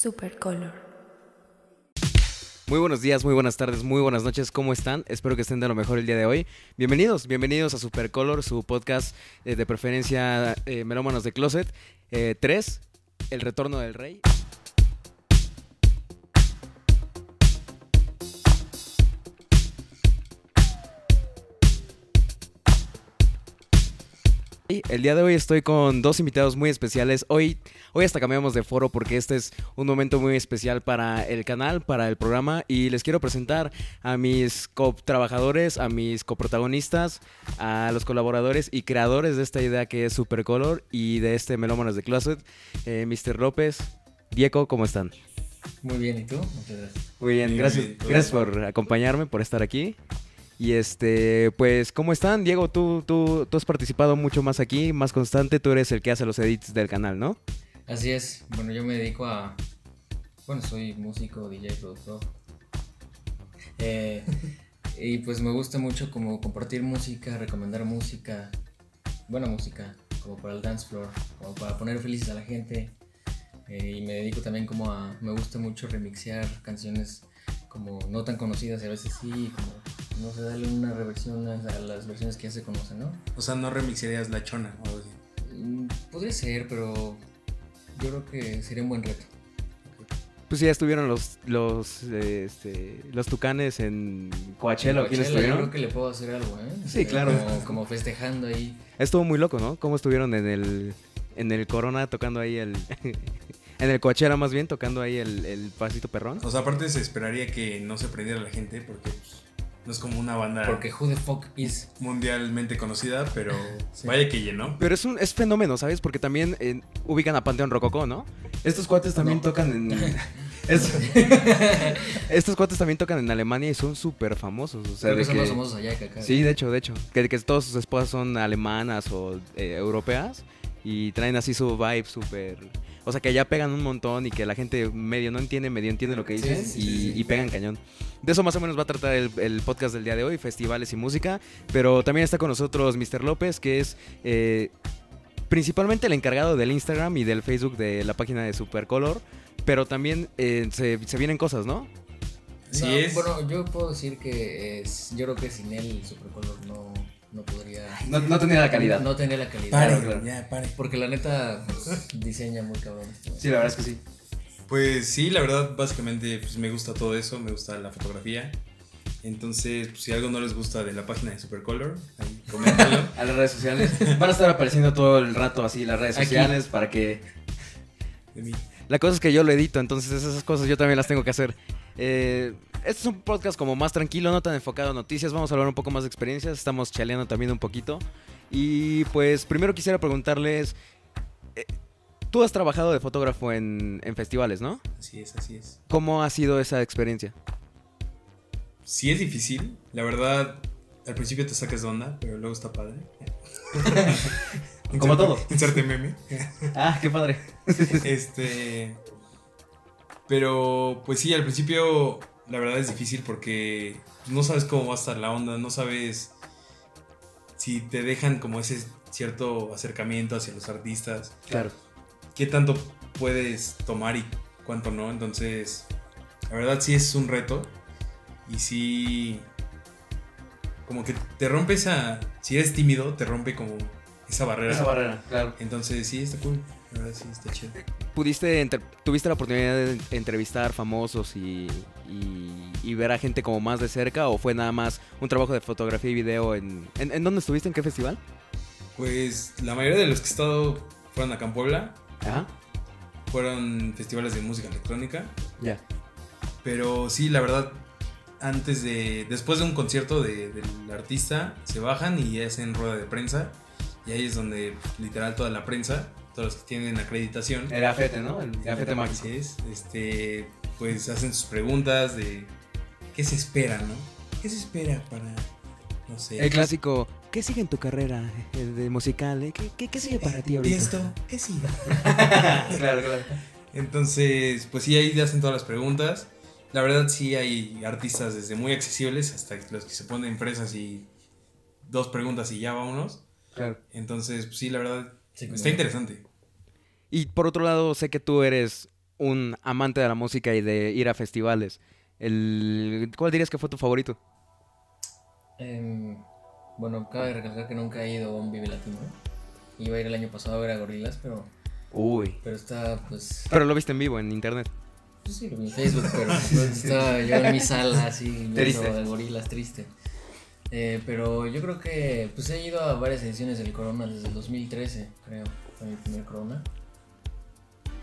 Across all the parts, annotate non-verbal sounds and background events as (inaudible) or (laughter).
Supercolor. Muy buenos días, muy buenas tardes, muy buenas noches, ¿cómo están? Espero que estén de lo mejor el día de hoy. Bienvenidos, bienvenidos a Supercolor, su podcast eh, de preferencia eh, Melómanos de Closet 3, El Retorno del Rey. El día de hoy estoy con dos invitados muy especiales. Hoy, hoy hasta cambiamos de foro porque este es un momento muy especial para el canal, para el programa. Y les quiero presentar a mis co-trabajadores, a mis coprotagonistas, a los colaboradores y creadores de esta idea que es Supercolor y de este Melómanos de Closet. Eh, Mr. López, Diego, ¿cómo están? Muy bien, ¿y tú? Muchas gracias. Muy bien, gracias, gracias por acompañarme, por estar aquí. Y este, pues, ¿cómo están? Diego, tú, tú, tú has participado mucho más aquí, más constante, tú eres el que hace los edits del canal, ¿no? Así es, bueno, yo me dedico a. Bueno, soy músico, DJ, productor. Eh, y pues me gusta mucho como compartir música, recomendar música, buena música, como para el dance floor, como para poner felices a la gente. Eh, y me dedico también como a. Me gusta mucho remixear canciones como no tan conocidas y a veces sí, como. No sé, darle una reversión a a las versiones que ya se conocen, ¿no? O sea, no remixarías la chona o algo así. Mm, Podría ser, pero yo creo que sería un buen reto. Pues sí, ya estuvieron los, los, este, los tucanes en Coachella, ¿o quién Coachella, Yo estuvieron? creo que le puedo hacer algo, ¿eh? Sí, claro. Como, como festejando ahí. Estuvo muy loco, ¿no? ¿Cómo estuvieron en el, en el Corona tocando ahí el... en el Coachella más bien, tocando ahí el, el pasito perrón? O sea, aparte se esperaría que no se prendiera la gente porque pues, no es como una banda Porque who the fuck is. mundialmente conocida, pero (laughs) Sí. vaya que llenó. Pero es un es fenómeno, ¿sabes? Porque también eh, ubican a Panteón Rococó, ¿no? Estos cuates también No. tocan en... (laughs) es- (laughs) estos cuates también tocan en Alemania y son súper famosos. O sea, Creo que de son que- más famosos allá que acá. Sí, de hecho, de hecho. Que, que todas sus esposas son alemanas o eh, europeas y traen así su vibe súper... O sea, que allá pegan un montón y que la gente medio no entiende, medio entiende lo que Sí, dicen sí, sí, y, sí, sí. y pegan cañón. De eso más o menos va a tratar el, el podcast del día de hoy, festivales y música. Pero también está con nosotros Mr. López, que es eh, principalmente el encargado del Instagram y del Facebook de la página de Supercolor. Pero también eh, se, se vienen cosas, ¿no? No, es. Bueno, yo puedo decir que es, yo creo que sin él Supercolor no, no podría. No, tenía la calidad. No tenía la calidad. Pare, claro. ya, pare. Porque la neta pues, diseña muy cabrón. Sí, la verdad es que sí. Pues sí, la verdad, básicamente pues, me gusta todo eso, me gusta la fotografía. Entonces, pues, si algo no les gusta de la página de Supercolor, ahí coméntenlo. (laughs) A las redes sociales. Van a estar apareciendo todo el rato así las redes Aquí. sociales para que... de mí. La cosa es que yo lo edito, entonces esas cosas yo también las tengo que hacer. Eh, este es un podcast como más tranquilo, no tan enfocado en noticias. Vamos a hablar un poco más de experiencias. Estamos chaleando también un poquito. Y pues primero quisiera preguntarles... eh, Tú has trabajado de fotógrafo en, en festivales, ¿no? Así es, así es. ¿Cómo ha sido esa experiencia? Sí es difícil, la verdad, al principio te sacas de onda, pero luego está padre. (laughs) Como todo. Inserte meme. (laughs) Ah, qué padre. (laughs) Este. Pero, pues sí, al principio la verdad es difícil porque no sabes cómo va a estar la onda, no sabes si te dejan como ese cierto acercamiento hacia los artistas, Claro. qué tanto puedes tomar y cuánto no. Entonces, la verdad sí es un reto y sí. Como que te rompe esa. Si eres tímido, te rompe como esa barrera. barrera, claro. Entonces, sí, está cool. Sí, está chido. ¿Pudiste, entre- tuviste la oportunidad de entrevistar famosos y, y- y ver a gente como más de cerca o fue nada más un trabajo de fotografía y video en... ¿En, en dónde estuviste? ¿En qué festival? Pues la mayoría de los que he estado fueron acá en Puebla, Ajá. fueron festivales de música electrónica, Ya. pero sí, la verdad, antes de, después de un concierto de- del artista, se bajan y hacen rueda de prensa, y ahí es donde literal toda la prensa, todos los que tienen acreditación, El gafete, ¿no? El mágico. Así es, este, pues hacen sus preguntas de qué se espera, ¿no? ¿Qué se espera para, no sé, El clásico, ¿qué sigue en tu carrera eh, de musical? eh? ¿Qué, qué, qué sigue para ti ahorita? Tiesto, ¿qué sigue? (laughs) claro, claro. Entonces, pues sí, ahí te hacen todas las preguntas. La verdad sí hay artistas desde muy accesibles hasta los que se ponen fresas y dos preguntas y ya vámonos. claro. Entonces, pues sí, la verdad Sí, está interesante. Y por otro lado, sé que tú eres un amante de la música y de ir a festivales, el, ¿cuál dirías que fue tu favorito? Em, bueno, cabe recalcar que nunca he ido a un Vive Latino. Iba a ir el año pasado a ver a Gorilas, pero, Uy. pero está pues... Pero lo viste en vivo en internet. Pues sí, lo vi en Facebook, pero pues, (laughs) estaba yo en mi sala así viendo Triste. a Gorilas triste. Eh, pero yo creo que pues he ido a varias ediciones del Corona desde el 2013, creo. Fue mi primer Corona.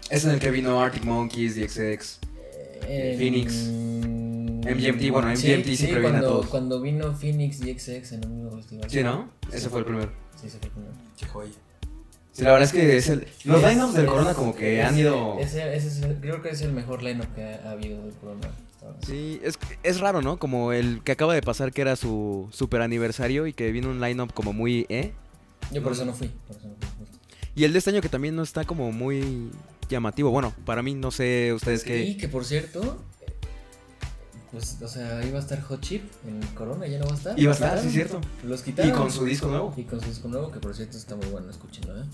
Es en el que vino Arctic Monkeys, DXX. Eh, Phoenix. mm, MGMT, bueno, sí, MGMT sí, siempre viene a cuando, todos. Cuando vino Phoenix y XX en el mismo festival. Sí, ¿no? Ese fue el primero. Sí, ese fue el primero. Qué joya. Sí, la verdad es que es el, los lineups del Corona como que han ido... Ese, ese es el- creo que es el mejor lineup que ha habido del Corona. Sí, es, es raro, ¿no? Como el que acaba de pasar que era su super aniversario y que vino un lineup como muy, ¿eh? Yo por eso no fui. Por eso no fui justo. Y el de este año que también no está como muy llamativo. Bueno, para mí, no sé ustedes Y qué... que por cierto, pues, o sea, iba a estar Hot Chip en Corona, ya no va a estar. Iba a estar, sí, cierto. Los Y quitaron. con su disco nuevo. Y con su disco nuevo, que por cierto está muy bueno, escúchenlo, ¿eh?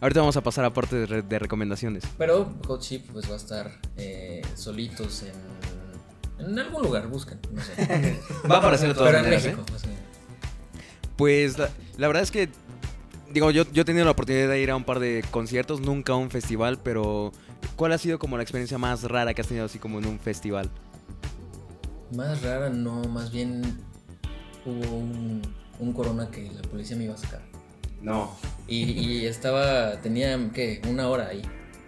Ahorita vamos a pasar a parte de, re- de recomendaciones. Pero Hot Chip pues va a estar eh, solitos en, en algún lugar, busquen, no sé. (laughs) Va a aparecer de todas Pero en México, ¿eh? o sea, Pues la, la verdad es que, digo, yo, yo he tenido la oportunidad de ir a un par de conciertos, nunca a un festival, pero ¿cuál ha sido como la experiencia más rara que has tenido así como en un festival? Más rara, no, más bien hubo un, un corona que la policía me iba a sacar. No. Y, y estaba, tenía, ¿qué? Una hora ahí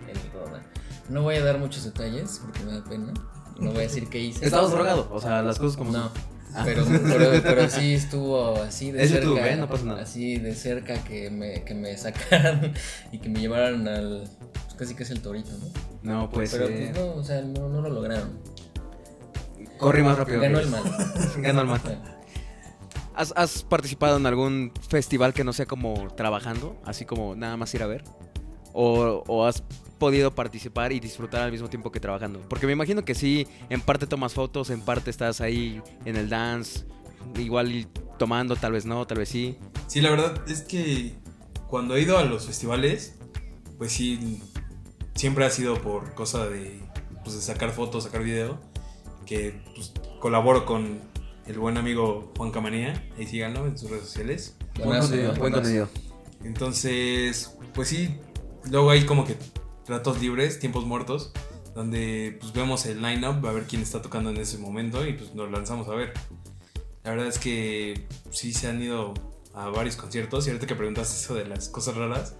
en el corona. No voy a dar muchos detalles porque me da pena. No voy a decir qué hice. ¿Estabas drogado? O sea, las cosas como No. Ah. (laughs) Pero, pero, pero sí estuvo así de Es cerca. YouTube, ¿eh? No pasa nada. Así de cerca que me, que me sacaran (laughs) y que me llevaran al. Pues casi que es el torito, ¿no? No, pues, pero eh, pues no, o sea, no, no lo lograron. corrí más rápido. Ganó el mal. (laughs) Ganó el mal. ¿Has, has participado en algún festival que no sea como trabajando? Así como nada más ir a ver. ¿O, o has podido participar y disfrutar al mismo tiempo que trabajando? Porque me imagino que sí, en parte tomas fotos, en parte estás ahí en el dance, igual tomando, tal vez no, tal vez sí. Sí, la verdad es que cuando he ido a los festivales, pues sí, siempre ha sido por cosa de, pues, de sacar fotos, sacar video, que pues, colaboro con el buen amigo Juan Camanía, ahí síganlo en sus redes sociales. Buenazo, ¿no? Buenazo. Entonces, pues sí, luego hay como que ratos libres, tiempos muertos, donde pues vemos el line-up, a ver quién está tocando en ese momento y pues nos lanzamos a ver. La verdad es que sí se han ido a varios conciertos y ahorita que preguntaste eso de las cosas raras,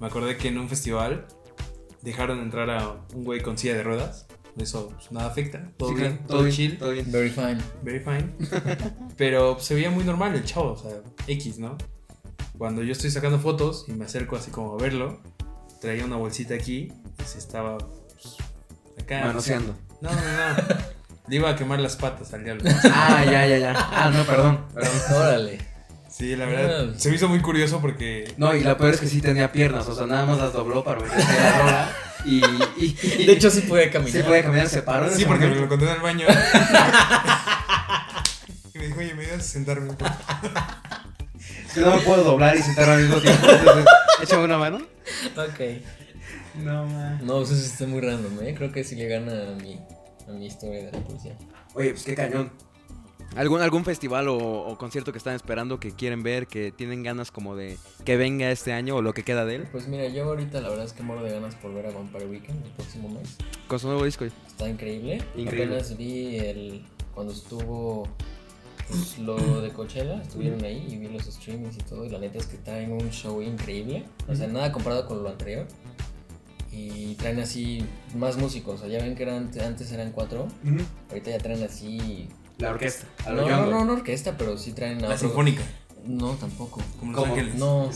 me acordé que en un festival dejaron entrar a un güey con silla de ruedas. Eso pues, nada afecta, todo Sí, bien, claro, todo, chill, todo bien. Very fine. very fine. (laughs) Pero pues, se veía muy normal el chavo, o sea, X, ¿no? Cuando yo estoy sacando fotos y me acerco así como a verlo, traía una bolsita aquí y se estaba pues, acá. Manoseando. No, no, no. Le iba a quemar las patas al diablo. Ah, ya, ya, ya. Ah, no, perdón. perdón. Órale. Sí, la verdad. Ah. Se me hizo muy curioso porque. No, y lo peor es que sí tenía piernas, o sea, nada más las dobló para meterse la rola. Y, y, y- De hecho, sí puede caminar. sí podía caminar, se paró. Sí, porque me lo conté en el baño. y me dijo, oye, me ayudas a sentarme un poco. Es que no me puedo doblar y sentar al mismo tiempo. Entonces, échame una mano. Ok. No, man. No, pues eso está muy random, ¿eh? Creo que sí le gana a mi, a mi historia de la policía. Oye, pues qué cañón. ¿Algún, algún festival o, o concierto que están esperando, que quieren ver, que tienen ganas como de que venga este año o lo que queda de él? Pues mira, yo ahorita la verdad es que muero de ganas por ver a Vampire Weekend el próximo mes. Con su nuevo disco. Está increíble. Increíble. Apenas vi el cuando estuvo lo de Coachella, estuvieron ahí y vi los streamings y todo. Y la neta es que traen un show increíble. O sea, nada comparado con lo anterior. Y traen así más músicos. O sea, ya ven que eran, antes eran cuatro. Ahorita ya traen así. La orquesta. a No, no, no, no orquesta, pero sí traen La otro- sinfónica, No, tampoco. como Los. Ángeles. No.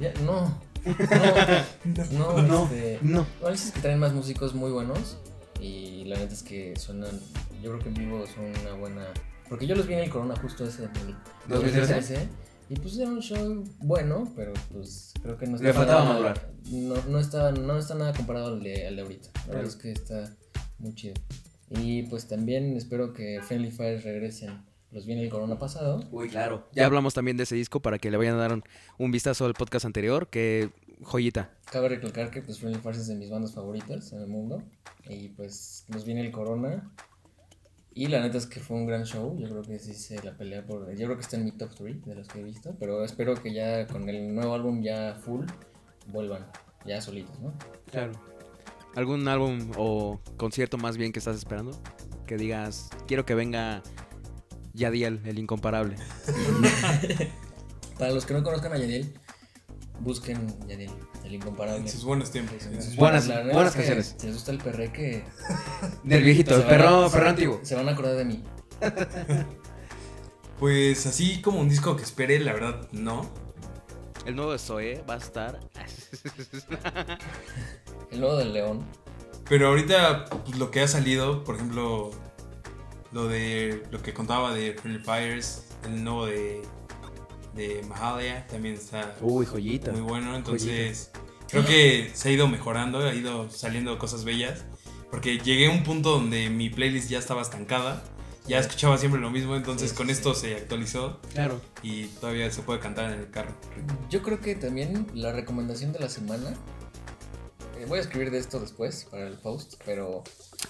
Ya, no. No. No, (laughs) No, este, no. Bueno, es que traen más músicos muy buenos y la neta es que suenan, yo creo que en vivo son una buena... Porque yo los vi en el Corona justo ese, en el 2013. y pues era un show bueno, pero pues creo que no Le faltaba madurar. No, no, está, no está nada comparado al de, al de ahorita. La verdad es que está muy chido. Y pues también espero que Friendly Fire regresen. Los vi en el Corona pasado. Uy, claro. Ya hablamos también de ese disco para que le vayan a dar un, un vistazo al podcast anterior, que joyita. Cabe recalcar que pues Friendly Fires es de mis bandas favoritas en el mundo. Y pues nos viene el Corona. Y la neta es que fue un gran show. Yo creo que sí se la pelea por. Yo creo que está en mi top 3 de los que he visto. Pero espero que ya con el nuevo álbum ya full vuelvan. Ya solitos, ¿no? Claro. ¿Algún álbum o concierto más bien que estás esperando? Que digas, quiero que venga Yadiel, el incomparable. (laughs) Para los que no conozcan a Yadiel, busquen Yadiel, el incomparable. En sus buenos tiempos. Sí, en sus Buenas- buenas que canciones. Si les gusta el perreque, (laughs) Del viejito, el a- perro, perro antiguo. Se van a acordar de mí. (laughs) Pues así como un disco que espere, la verdad, no. El nuevo de Zoe va a estar. El nuevo del León. Pero ahorita, pues, lo que ha salido, por ejemplo, lo de lo que contaba de Friendly Fires, el nuevo de, de Mahalia, también está Uy, joyita. muy bueno. Entonces, creo que se ha ido mejorando, ha ido saliendo cosas bellas. Porque llegué a un punto donde mi playlist ya estaba estancada. Ya escuchaba siempre lo mismo, entonces Sí, con sí, esto se actualizó Claro. y todavía se puede cantar en el carro. Yo creo que también la recomendación de la semana. eh, voy a escribir de esto después para el post, pero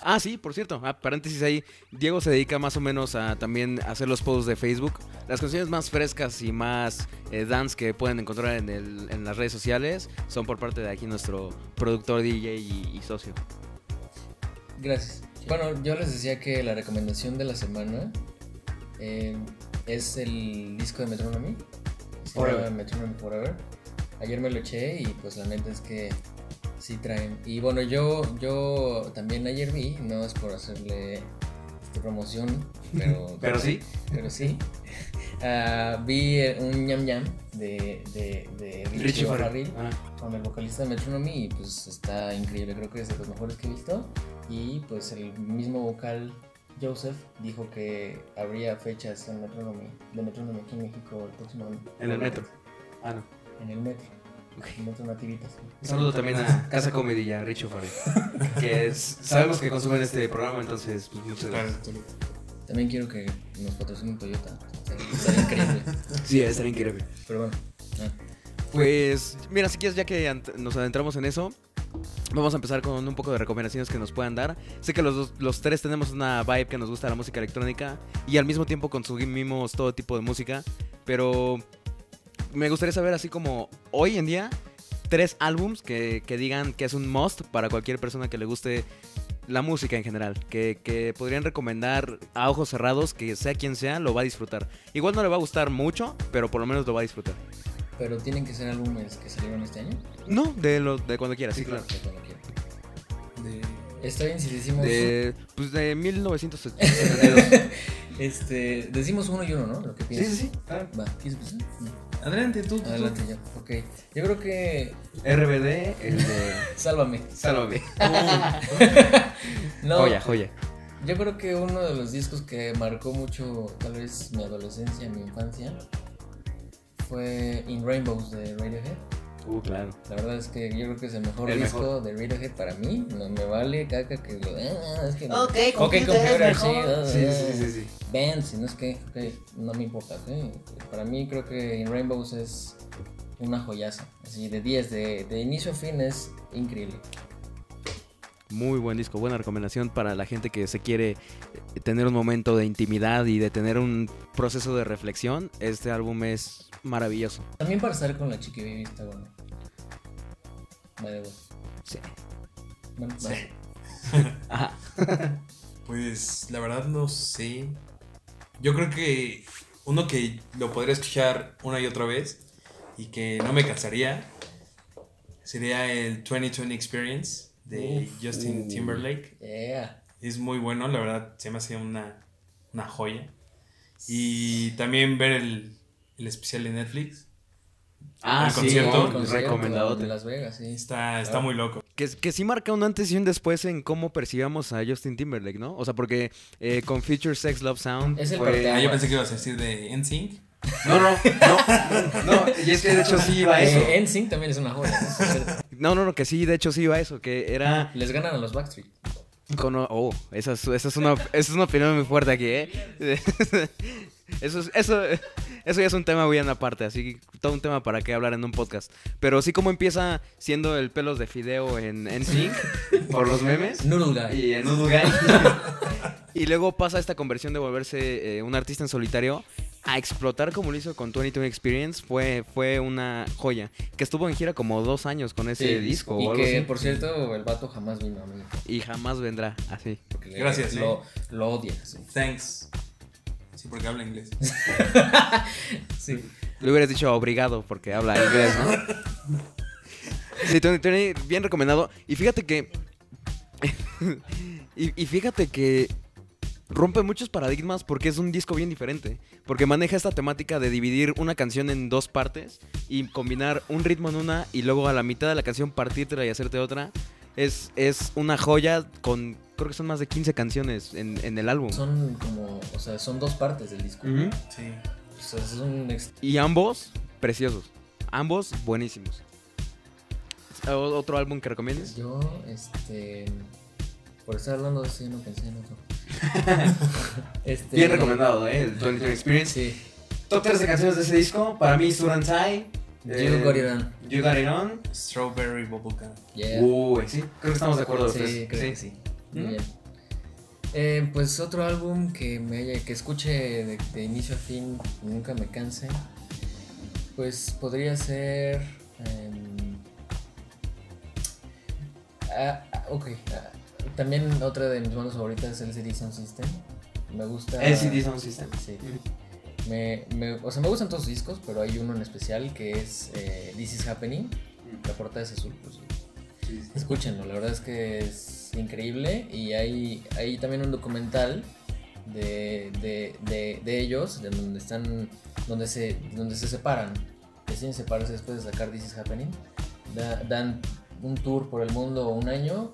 Ah, sí, por cierto. Ah, paréntesis ahí. Diego se dedica más o menos a también hacer los posts de Facebook. Las canciones más frescas y más eh, dance que pueden encontrar en, el- en las redes sociales son por parte de aquí nuestro productor DJ y, y socio. gracias. Bueno, yo les decía que la recomendación de la semana eh, es el disco de Metronomy. Forever. Metronomy Forever. Ayer me lo eché y pues la neta es que sí traen. Y bueno, yo, yo también ayer vi, no es por hacerle este, promoción, pero, (laughs) Pero sí. pero sí. (laughs) Ah, vi eh, un ñam ñam de, de, de Richie O'Farrill Ah, con el vocalista de Metronomy y pues está increíble, creo que es de los mejores que he visto. Y pues el mismo vocal Joseph dijo que habría fechas en Metronomy, de Metronomy aquí en México el próximo año. en el metro. Ah, no. En el metro. Nativitas. Un saludo también a Casa Comedy y a Richo Farrell. Que es- sabemos que consumen este programa, entonces pues, muchas gracias. También quiero que nos patrocine Toyota. Estaría increíble. Sí, estaría increíble. Pero bueno. ah, Pues, mira, si quieres, ya que nos adentramos en eso, vamos a empezar con un poco de recomendaciones que nos puedan dar. Sé que los, dos- los tres tenemos una vibe que nos gusta la música electrónica y al mismo tiempo consumimos todo tipo de música, pero me gustaría saber, así como hoy en día, tres álbums que, que digan que es un must para cualquier persona que le guste la música en general, que, que podrían recomendar a ojos cerrados que sea quien sea, lo va a disfrutar. Igual no le va a gustar mucho, pero por lo menos lo va a disfrutar. Pero tienen que ser álbumes que salieron este año. No, de, lo, de cuando quieras, sí, claro. De cuando quieran. de- Está bien si decimos. De, pues de (laughs) 1972. Este, decimos uno y uno, ¿no? Lo que sí, piensas. sí, sí. claro. Va, ¿quieres empezar? Adelante, tú. tú, tú. Adelante ya. Ok. Yo creo que. RBD, el de. (laughs) Sálvame. Sálvame. (laughs) No, Joya, joya. yo creo que uno de los discos que marcó mucho, tal vez mi adolescencia, mi infancia, fue In Rainbows de Radiohead. Uh, claro. La verdad es que yo creo que es el mejor El disco mejor. de Radiohead para mí. No me vale caca que lo. ah, es que no. Ok, Ok, computer, computer, es sí. mejor. Sí, sí, sí, sí. Bands, no es que, ok, no me importa, ok. Para mí creo que In Rainbows es una joyaza, así de 10, de, de inicio a fin es increíble. Muy buen disco, buena recomendación para la gente que se quiere eh, tener un momento de intimidad y de tener un proceso de reflexión. Este álbum es maravilloso. También para estar con la chiqui baby está bueno. Vale, bueno. Sí. Bueno, Sí. vale. (laughs) Ajá. (laughs) Pues la verdad no sé. Yo creo que uno que lo podría escuchar una y otra vez y que no me cansaría sería el 2020 Experience de Uf. Justin Uh. Timberlake. Yeah. Es muy bueno, la verdad se me hace una, una joya. Y también ver el, el especial de Netflix. Ah, El sí, concierto. el concierto recomendadote. de Las Vegas, sí. Está, está muy loco. Que, que sí marca un antes y un después en cómo percibíamos a Justin Timberlake, ¿no? O sea, porque eh, con Future Sex Love Sound. Es el fue- parteaguas. Ah, yo pensé que ibas a decir de NSYNC. No, no, no, no, y es que de hecho sí iba a eso. Eh, NSYNC también es una joya. ¿no? No, no, no, que sí, de hecho sí iba a eso, que era... Les ganan a los Backstreet. Oh, esa es, esa, es una, esa es una opinión muy fuerte aquí, ¿eh? (laughs) Eso, es- eso, eso ya es un tema bien aparte, así que todo un tema para que hablar en un podcast. Pero sí como empieza siendo el pelos de fideo en, en Sync, (laughs) por los memes. Noodle Guy. Y en (laughs) y luego pasa esta conversión de volverse eh, un artista en solitario a explotar como lo hizo con 22 Experience. Fue, fue una joya. Que estuvo en gira como dos años con ese Sí, disco o Y algo que, así. por cierto, el vato jamás vino a mí. Y jamás vendrá así. porque le- Gracias, Lo, lo odia. Sí. Thanks. Sí, porque habla inglés. (laughs) Sí. Le hubieras dicho obrigado porque habla inglés, ¿no? Sí, Tony, Tony, bien recomendado. Y fíjate que. (laughs) y, y fíjate que rompe muchos paradigmas porque es un disco bien diferente. Porque maneja esta temática de dividir una canción en dos partes y combinar un ritmo en una y luego a la mitad de la canción partírtela y hacerte otra. Es, es una joya con. Creo que son más de 15 canciones en, en el álbum. Son como, o sea, son dos partes del disco. Sí. O sea, es un Y ambos, preciosos. Ambos, buenísimos. ¿O- ¿Otro álbum que recomiendes? Yo, este. Por estar hablando de eso, yo no pensé en otro. (laughs) este, Bien recomendado, ¿eh? El 22 Experience. Sí. Top 3 de canciones de ese disco. Para mí, Surantai. You Got It On. You Got It On. Strawberry Bubblegum. Yeah. Uy, sí. Creo que estamos de acuerdo Sí, creo que sí. Muy ¿Mm? bien. Eh, pues otro álbum que me haya, que escuche de, de inicio a fin y nunca me canse. Pues podría ser. ah, ok. ah, también otra de mis bandas favoritas es el CD Sound System. Me gusta. LCD Sound System. Sí. Me, me- o sea, me gustan todos sus discos, pero hay uno en especial que es eh, This Is Happening. La portada es azul, pues, Escúchenlo, la verdad es que es increíble y hay, hay también un documental de, de, de, de ellos de donde están donde se donde se separan deciden separarse después de sacar This is Happening Da- dan un tour por el mundo un año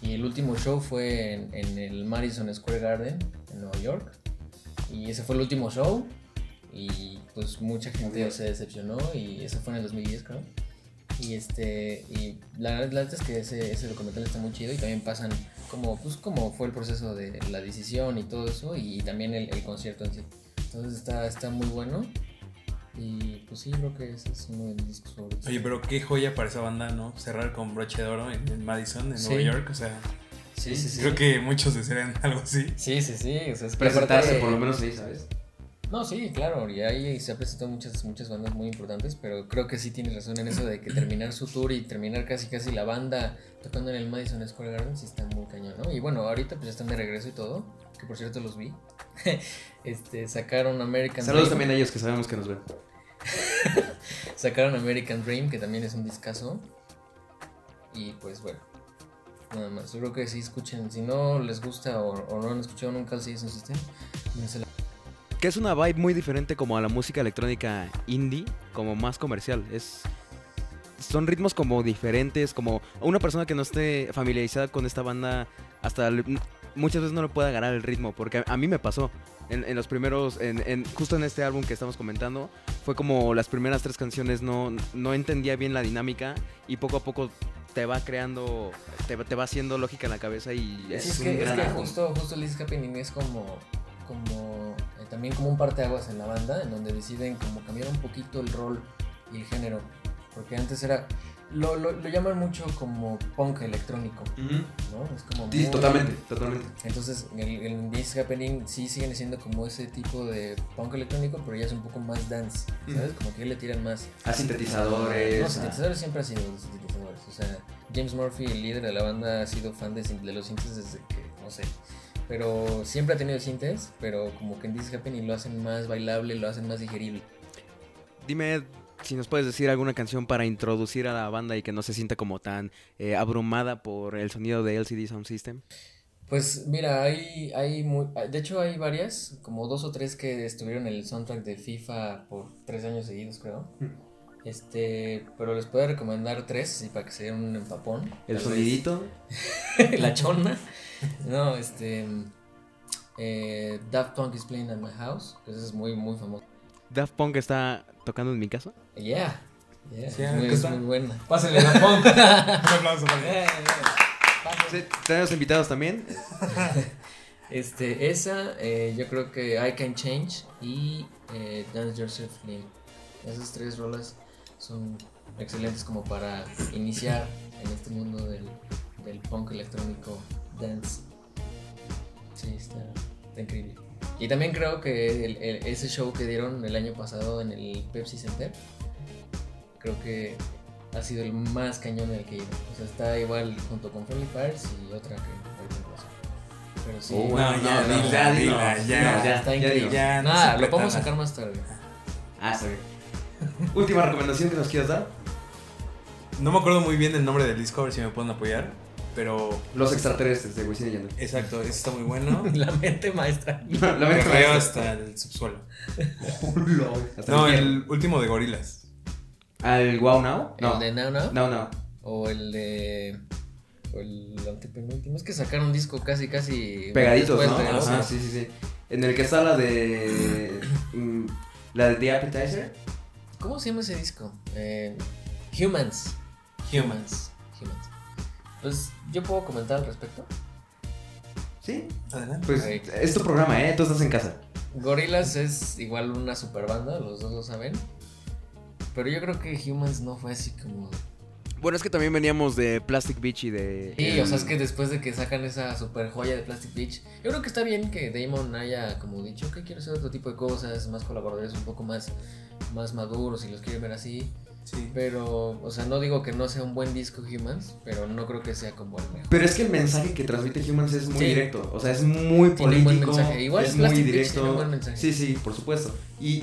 y el último show fue en, en el Madison Square Garden en Nueva York. Y ese fue el último show. Y pues mucha gente se decepcionó. Y eso fue en el 2010 creo. Y este y la verdad es que ese, ese documental está muy chido. Y también pasan como pues como fue el proceso de la decisión y todo eso. Y, también el, el concierto en sí. Entonces está, está muy bueno y pues sí creo que ese es uno de mis discos favoritos Oye, pero qué joya para esa banda, ¿no? Cerrar con broche de oro en, en Madison, en Sí. Nueva York. O sea, sí sí sí creo que muchos desearían (laughs) algo así. sí sí sí o sea, es que Presentarse por lo menos ahí, ¿sabes? No, sí, claro, y ahí se ha presentado muchas, muchas bandas muy importantes, pero creo que sí tienes razón en eso de que terminar su tour y terminar casi casi la banda tocando en el Madison Square Garden sí está muy cañón, ¿no? Y bueno, ahorita pues ya están de regreso y todo, que por cierto los vi. (laughs) este, sacaron American Saludos Dream. también a ellos que sabemos que nos ven. (laughs) Sacaron American Dream, que también es un discazo. Y pues bueno, nada más. Yo creo que sí escuchen, si no les gusta o, no han escuchado nunca el Citizen System, la- Que es una vibe muy diferente como a la música electrónica indie, como más comercial. Es son ritmos como diferentes, como una persona que no esté familiarizada con esta banda hasta muchas veces no le puede agarrar el ritmo, porque a, mí me pasó en, en los primeros, en, en- justo en este álbum que estamos comentando, fue como las primeras tres canciones no, no entendía bien la dinámica y poco a poco te va creando, te, va- te va haciendo lógica en la cabeza y es, Sí, es un que, es gran que álbum. justo, justo Liz es como, como eh, también como un parteaguas en la banda, en donde deciden como cambiar un poquito el rol y el género. Porque antes era, lo, lo, lo llaman mucho como punk electrónico, Ujú. ¿no? Es como Sí, muy- totalmente, totalmente. Entonces, el, el This Happening sí siguen siendo como ese tipo de punk electrónico, pero ya es un poco más dance, ¿sabes? Como que le tiran más. A sintetizadores. No, sintetizadores siempre han sido sintetizadores. O sea, James Murphy, el líder de la banda, ha sido fan de, de los sintes desde que, no sé. Pero siempre ha tenido sintes, pero como que en This Happening lo hacen más bailable, lo hacen más digerible. Dime si nos puedes decir alguna canción para introducir a la banda y que no se sienta como tan eh, abrumada por el sonido de LCD Sound System. Pues mira, hay, hay muy, de hecho hay varias, como dos o tres que estuvieron en el soundtrack de FIFA por tres años seguidos, creo. Este, pero les puedo recomendar tres, así para que se den un empapón. El sonidito. (laughs) la chona. No, este. Eh, Daft Punk is playing at my house. que es muy, muy famoso. Daft Punk está tocando en mi casa. Yeah. yeah, Sí, es, muy, ¿qué es muy buena. Pásale la punk. (laughs) Un aplauso para Yeah, yeah. Sí, tenemos invitados también. (laughs) Este, esa, eh, yo creo que I Can Change y eh, Dance Yourself Clean. Esas tres rolas son excelentes como para iniciar en este mundo del, del punk electrónico dance. Sí, está, está increíble. Y también creo que el- el- ese show que dieron el año pasado en el Pepsi Center, creo que ha sido el más cañón en el que he ido. O sea, está igual junto con Friendly Fires y otra que no. Pero sí. Oh, No, ya, no, dila, no, ya. no, ya, está ya increíble. Ya, no Nada, lo podemos sacar más tarde. Ah, está bien. (laughs) Última recomendación que nos quieras dar. No me acuerdo muy bien del nombre del disco, a ver si me pueden apoyar. Pero. Los extraterrestres de Wisin y Yandel. Exacto, ese está muy bueno. (laughs) La mente maestra. (laughs) La Perreo hasta el subsuelo. Hasta No, el el último de Gorilas. ¿Al Wow Now? No. ¿El de Now Now? No, no. O el de. O el antepenúltimo. Es que sacaron un disco casi, casi. Pegaditos, ¿no? de Ajá, sí, sí, sí. En el que está la de. mm, La de The Appetizer. ¿Cómo se llama ese disco? Eh, Humans. Humans. Humans. Pues yo puedo comentar al respecto. Sí. Adelante. Pues es tu programa, ¿eh? Tú estás en casa. Gorillaz es igual una super banda, los dos lo saben. Pero yo creo que Humans no fue así como. Bueno, es que también veníamos de Plastic Beach y de. Sí, o sea, es que después de que sacan esa super joya de Plastic Beach, yo creo que está bien que Damon haya como dicho que quiere hacer otro tipo de cosas, más colaboradores un poco más, más maduros y los quiere ver así. Sí. Pero, o sea, no digo que no sea un buen disco Humans, pero no creo que sea como el mejor. Pero es que el mensaje que transmite Humans es muy Sí. directo. O sea, es muy Tiene un buen político. mensaje. Igual es Plastic muy Beach directo. tiene un buen mensaje. Sí, sí, por supuesto. Y,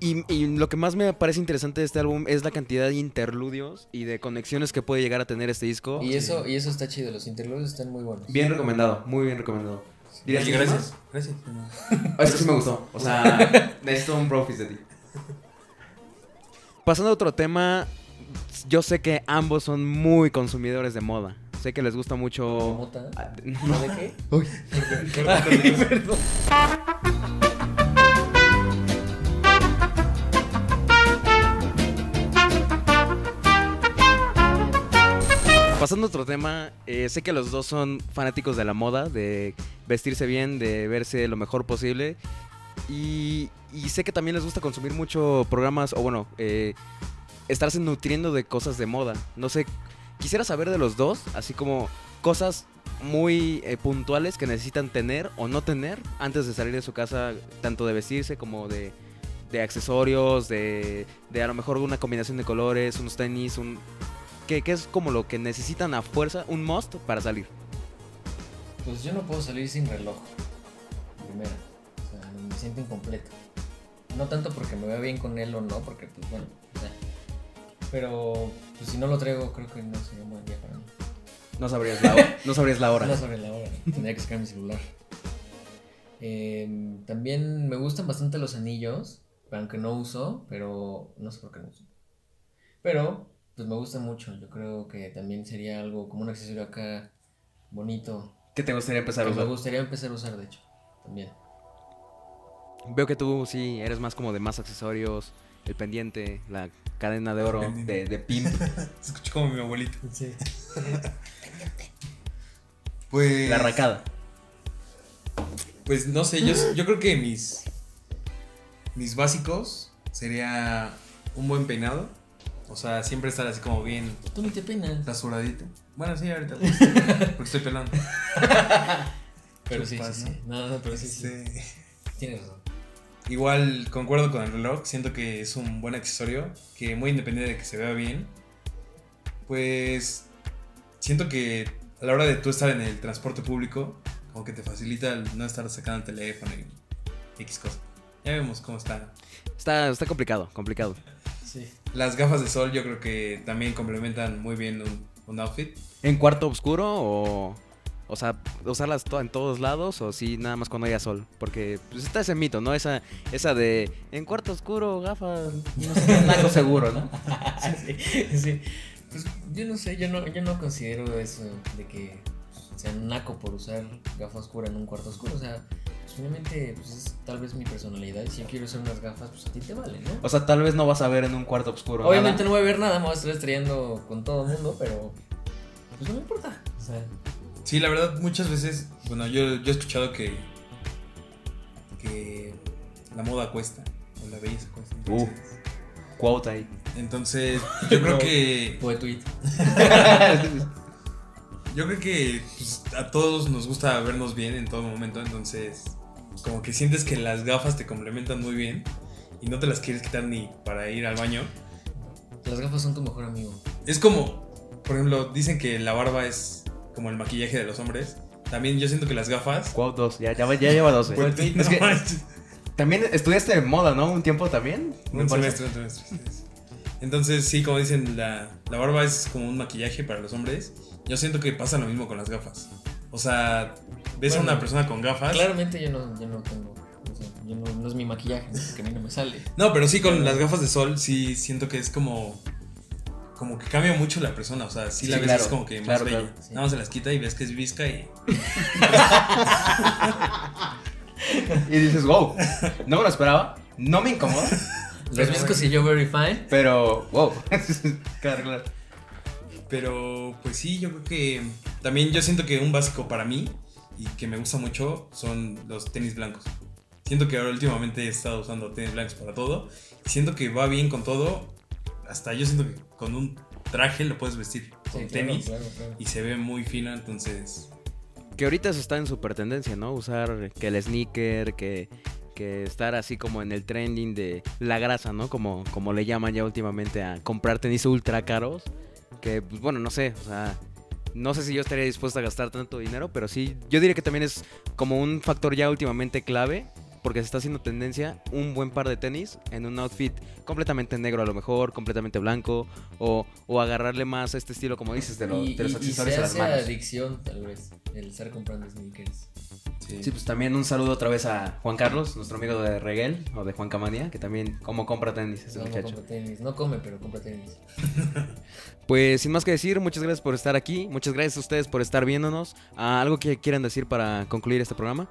y, y lo que más me parece interesante de este álbum es la cantidad de interludios y de conexiones que puede llegar a tener este disco. Y eso, y eso está chido, los interludios están muy buenos. Bien recomendado, muy bien recomendado. ¿Dirías Oye, que gracias. Gracias. Ah, Esto sí me gustó. O sea, (laughs) necesito un profis de ti. Pasando a otro tema, yo sé que ambos son muy consumidores de moda. Sé que les gusta mucho. ¿Mota? Ah, ¿No de qué? Uy. (laughs) Ay, perdón. Pasando a otro tema, eh, sé que los dos son fanáticos de la moda, de vestirse bien, de verse lo mejor posible. Y, sé que también les gusta consumir mucho programas, o bueno, eh, estarse nutriendo de cosas de moda. No sé, quisiera saber de los dos, así como cosas muy eh, puntuales que necesitan tener o no tener antes de salir de su casa, tanto de vestirse como de, accesorios, de a lo mejor una combinación de colores, unos tenis, un, que es como lo que necesitan a fuerza, un must para salir. Pues yo no puedo salir sin reloj. Primero. O sea, me siento incompleto. No tanto porque me vea bien con él o no, porque pues bueno. Pero pues si no lo traigo, creo que no sería un buen día para mí. No sabrías la hora. No sabrías la hora. (laughs) No sobre la hora. Tendría que sacar mi celular. Eh, también me gustan bastante los anillos, aunque no uso, pero no sé por qué no uso. Pero, pues me gusta mucho. Yo creo que también sería algo como un accesorio acá bonito. ¿Qué te gustaría empezar a Que me usar? gustaría empezar a usar, de hecho. También. Veo que tú sí eres más como de más accesorios, el pendiente, la cadena de oro, de, de pimp. (laughs) Se escucha como mi abuelito. Sí. (laughs) Pues. la arrancada. Pues no sé, yo, yo creo que mis. Mis básicos sería un buen peinado. O sea, siempre estar así como bien Tú ni te peinas. rasuradito. Bueno, sí, ahorita. pues, (laughs) porque estoy pelando. (laughs) Pero sí, sí, ¿no? sí. No, no, pero sí, sí. Tienes razón. Igual concuerdo con el reloj. Siento que es un buen accesorio. Que muy independiente de que se vea bien. Pues. Siento que a la hora de tú estar en el transporte público. Como que te facilita el no estar sacando el teléfono y X cosas. Ya vemos cómo está. Está, está complicado, complicado. Sí. Las gafas de sol yo creo que también complementan muy bien un, un outfit. ¿En cuarto oscuro o.? O sea, usarlas en todos lados o sí, nada más cuando haya sol. Porque pues, está ese mito, ¿no? Esa, esa de en cuarto oscuro, gafas, no sé, algo seguro, ¿no? (laughs) sí, sí. Pues yo no sé, yo no, yo no considero eso de que sea naco por usar gafa oscura en un cuarto oscuro. O sea, pues, finalmente pues, es tal vez mi personalidad. Y si yo quiero usar unas gafas, pues a ti te vale, ¿no? O sea, tal vez no vas a ver en un cuarto oscuro. Obviamente nada. no voy a ver nada, me voy a estar estrellando con todo el mundo, pero pues no me importa. O Ah, Sí, la verdad, muchas veces, bueno, yo, yo he escuchado que, que la moda cuesta, o la belleza cuesta. Uh. Entonces, Quote ahí. entonces, yo creo que, Fue tweet. (laughs) yo creo que pues, a todos nos gusta vernos bien en todo momento, entonces, como que sientes que las gafas te complementan muy bien y no te las quieres quitar ni para ir al baño. Las gafas son tu mejor amigo. Es como, por ejemplo, dicen que la barba es como el maquillaje de los hombres. También yo siento que las gafas... Quote 2, ya, ya, ya lleva 12. Pues, Es no que manches. también estudiaste moda, ¿no? Un tiempo también. Un semestre, un semestre. Entonces, sí, como dicen, la, la barba es como un maquillaje para los hombres. Yo siento que pasa lo mismo con las gafas. O sea, ves a una persona con gafas. Claramente yo no, yo no tengo. o sea, yo no, no es mi maquillaje, ¿no? porque a mí no me sale. No, pero sí, con las gafas de sol, sí siento que es como. Como que cambia mucho la persona. O sea, sí, la ves claro, es como que claro, más bella. claro, sí. Nada más se las quita y ves que es visca y. (laughs) Y dices, wow, no me lo esperaba, no me incomoda, Los viscos y yo very fine. pero wow. (laughs) claro, claro. Pero pues sí, yo creo que también yo siento que un básico para mí y que me gusta mucho son los tenis blancos. Siento que ahora últimamente he estado usando tenis blancos para todo y siento que va bien con todo. Hasta yo siento que con un traje lo puedes vestir con Sí, claro, tenis claro, claro. y se ve muy fino, entonces Que ahorita eso está en super tendencia, ¿no? Usar que el sneaker, que, que estar así como en el trending de la grasa, ¿no? Como, como le llaman ya últimamente a comprar tenis ultra caros. Que, pues bueno, no sé, o sea, no sé si yo estaría dispuesto a gastar tanto dinero, pero sí, yo diría que también es como un factor ya últimamente clave, porque se está haciendo tendencia un buen par de tenis en un outfit completamente negro a lo mejor, completamente blanco, o, o agarrarle más a este estilo, como dices, de, lo- y, de los y- y accesorios se a las hace manos. adicción, tal vez, el estar comprando sneakers. Sí. Sí, pues también un saludo otra vez a Juan Carlos, nuestro amigo de Reguel o de Juan Camania, que también como compra tenis ese No, muchacho. compra tenis. No come, pero compra tenis. (laughs) Pues sin más que decir, muchas gracias por estar aquí, muchas gracias a ustedes por estar viéndonos. Ah, ¿Algo que quieran decir para concluir este programa?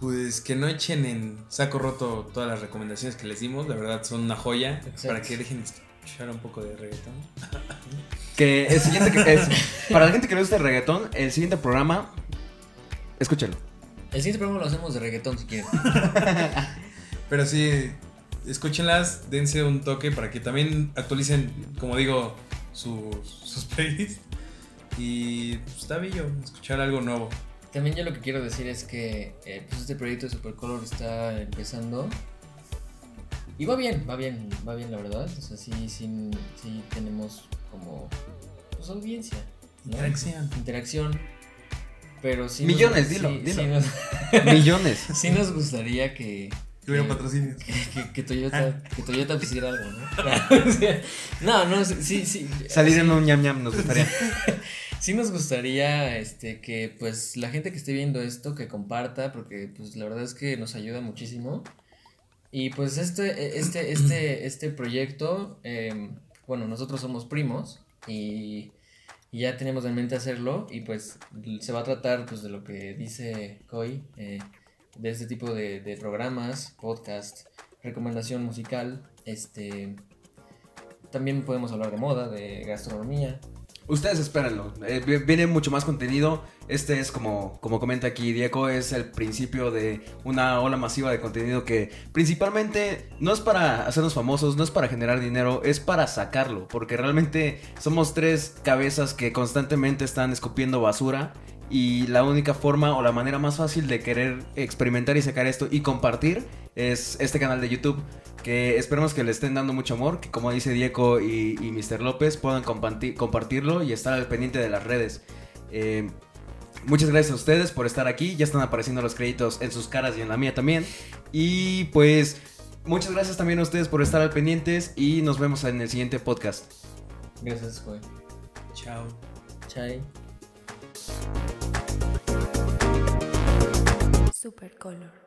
Pues que no echen en saco roto todas las recomendaciones que les dimos, la verdad son una joya Exacto. para que dejen de escuchar un poco de reggaetón. Que el siguiente que es, para la gente que le gusta el reggaetón, el siguiente programa, escúchenlo. El siguiente programa lo hacemos de reggaetón si quieren. (laughs) Pero sí, escúchenlas, dense un toque para que también actualicen, como digo, sus, sus playlists. Y pues, está bello escuchar algo nuevo. También yo lo que quiero decir es que eh, pues este proyecto de Supercolor está empezando. Y va bien, va bien, va bien la verdad. O sea, sí, sí, sí tenemos como pues, audiencia. ¿no? Interacción. Interacción. Pero sí. Millones, sí- dilo, sí dilo. nos- (laughs) Millones. (laughs) sí nos gustaría que. Que hubiera que- patrocinios. que, que Toyota, que Toyota pusiera algo, ¿no? O sea, (laughs) no, no, sí, sí. Salir sí, en un ñam ñam nos gustaría. Sí nos gustaría este que pues la gente que esté viendo esto que comparta porque pues la verdad es que nos ayuda muchísimo. Y pues este este este este proyecto eh, bueno, nosotros somos primos y, y ya tenemos en mente hacerlo y pues se va a tratar pues de lo que dice Coy eh, de este tipo de, de programas, podcast, recomendación musical, este también podemos hablar de moda, de gastronomía. Ustedes espérenlo. eh, vi- viene mucho más contenido. Este es como, como comenta aquí Diego, es el principio de una ola masiva de contenido que principalmente no es para hacernos famosos, no es para generar dinero, es para sacarlo. Porque realmente somos tres cabezas que constantemente están escupiendo basura. Y la única forma o la manera más fácil de querer experimentar y sacar esto y compartir es este canal de YouTube. Que esperemos que le estén dando mucho amor. Que como dice Diego y, y Mr. López, puedan comparti- compartirlo y estar al pendiente de las redes. Eh, muchas gracias a ustedes por estar aquí. Ya están apareciendo los créditos en sus caras y en la mía también. Y pues muchas gracias también a ustedes por estar al pendientes. Y nos vemos en el siguiente podcast. Gracias, Coy. Chao. Chai. Supercolor.